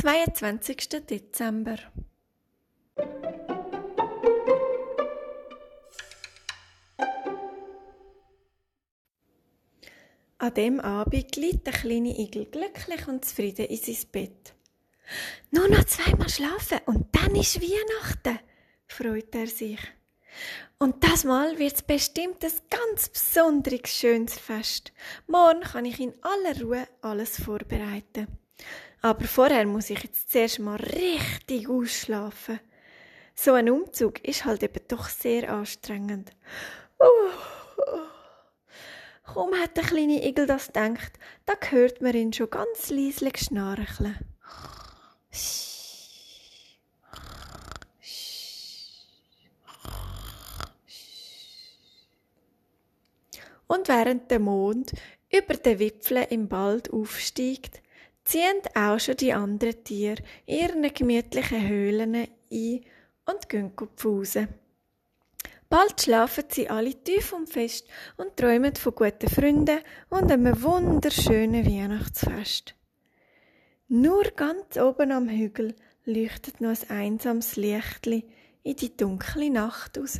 22. Dezember. An dem Abend liegt der kleine Igel glücklich und zufrieden in sein Bett. Nur noch zweimal schlafen und dann ist Weihnachten, freut er sich. Und das Mal wird's bestimmt ein ganz besonderes schönes Fest. Morgen kann ich in aller Ruhe alles vorbereiten. Aber vorher muss ich jetzt zuerst mal richtig ausschlafen. So ein Umzug ist halt eben doch sehr anstrengend. Uh, Kaum hat der kleine Igel das gedacht, da hört man ihn schon ganz leislich schnarcheln. Und während der Mond über den Wipfeln im Wald aufsteigt, ziehen auch schon die anderen Tiere in ihren gemütlichen Höhlen ein und gehen pfusen. Bald schlafen sie alle tief und fest und träumen von guten Freunden und einem wunderschönen Weihnachtsfest. Nur ganz oben am Hügel leuchtet noch ein einsames Lichtli in die dunkle Nacht raus.